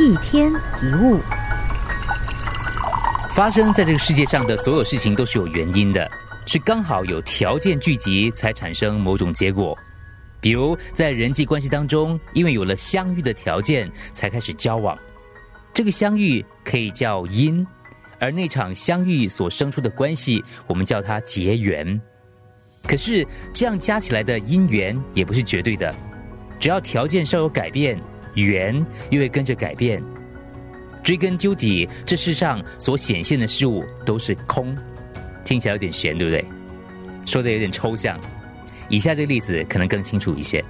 一天一物，发生在这个世界上的所有事情都是有原因的，是刚好有条件聚集才产生某种结果。比如在人际关系当中，因为有了相遇的条件，才开始交往。这个相遇可以叫因，而那场相遇所生出的关系，我们叫它结缘。可是这样加起来的因缘也不是绝对的，只要条件稍有改变。缘又会跟着改变，追根究底，这世上所显现的事物都是空，听起来有点玄，对不对？说的有点抽象。以下这个例子可能更清楚一些。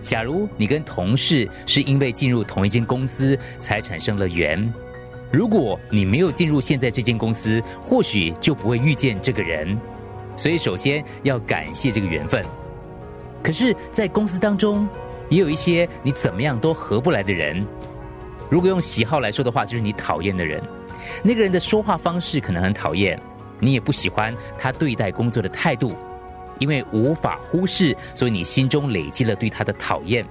假如你跟同事是因为进入同一间公司才产生了缘，如果你没有进入现在这间公司，或许就不会遇见这个人。所以首先要感谢这个缘分。可是，在公司当中，也有一些你怎么样都合不来的人。如果用喜好来说的话，就是你讨厌的人。那个人的说话方式可能很讨厌，你也不喜欢他对待工作的态度，因为无法忽视，所以你心中累积了对他的讨厌。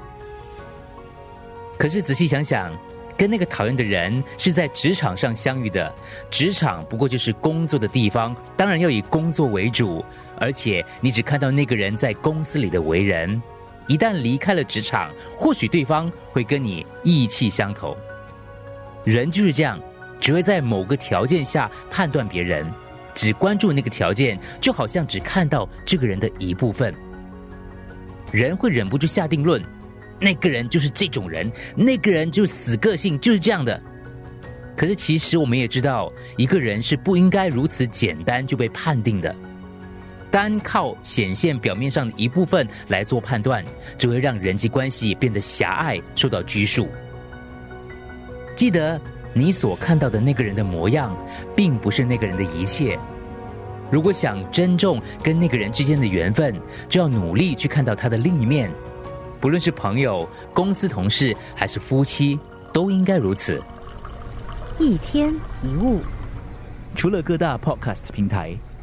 可是仔细想想，跟那个讨厌的人是在职场上相遇的，职场不过就是工作的地方，当然要以工作为主，而且你只看到那个人在公司里的为人。一旦离开了职场，或许对方会跟你意气相投。人就是这样，只会在某个条件下判断别人，只关注那个条件，就好像只看到这个人的一部分。人会忍不住下定论，那个人就是这种人，那个人就是死个性，就是这样的。可是其实我们也知道，一个人是不应该如此简单就被判定的。单靠显现表面上的一部分来做判断，只会让人际关系变得狭隘，受到拘束。记得你所看到的那个人的模样，并不是那个人的一切。如果想珍重跟那个人之间的缘分，就要努力去看到他的另一面。不论是朋友、公司同事，还是夫妻，都应该如此。一天一物，除了各大 Podcast 平台。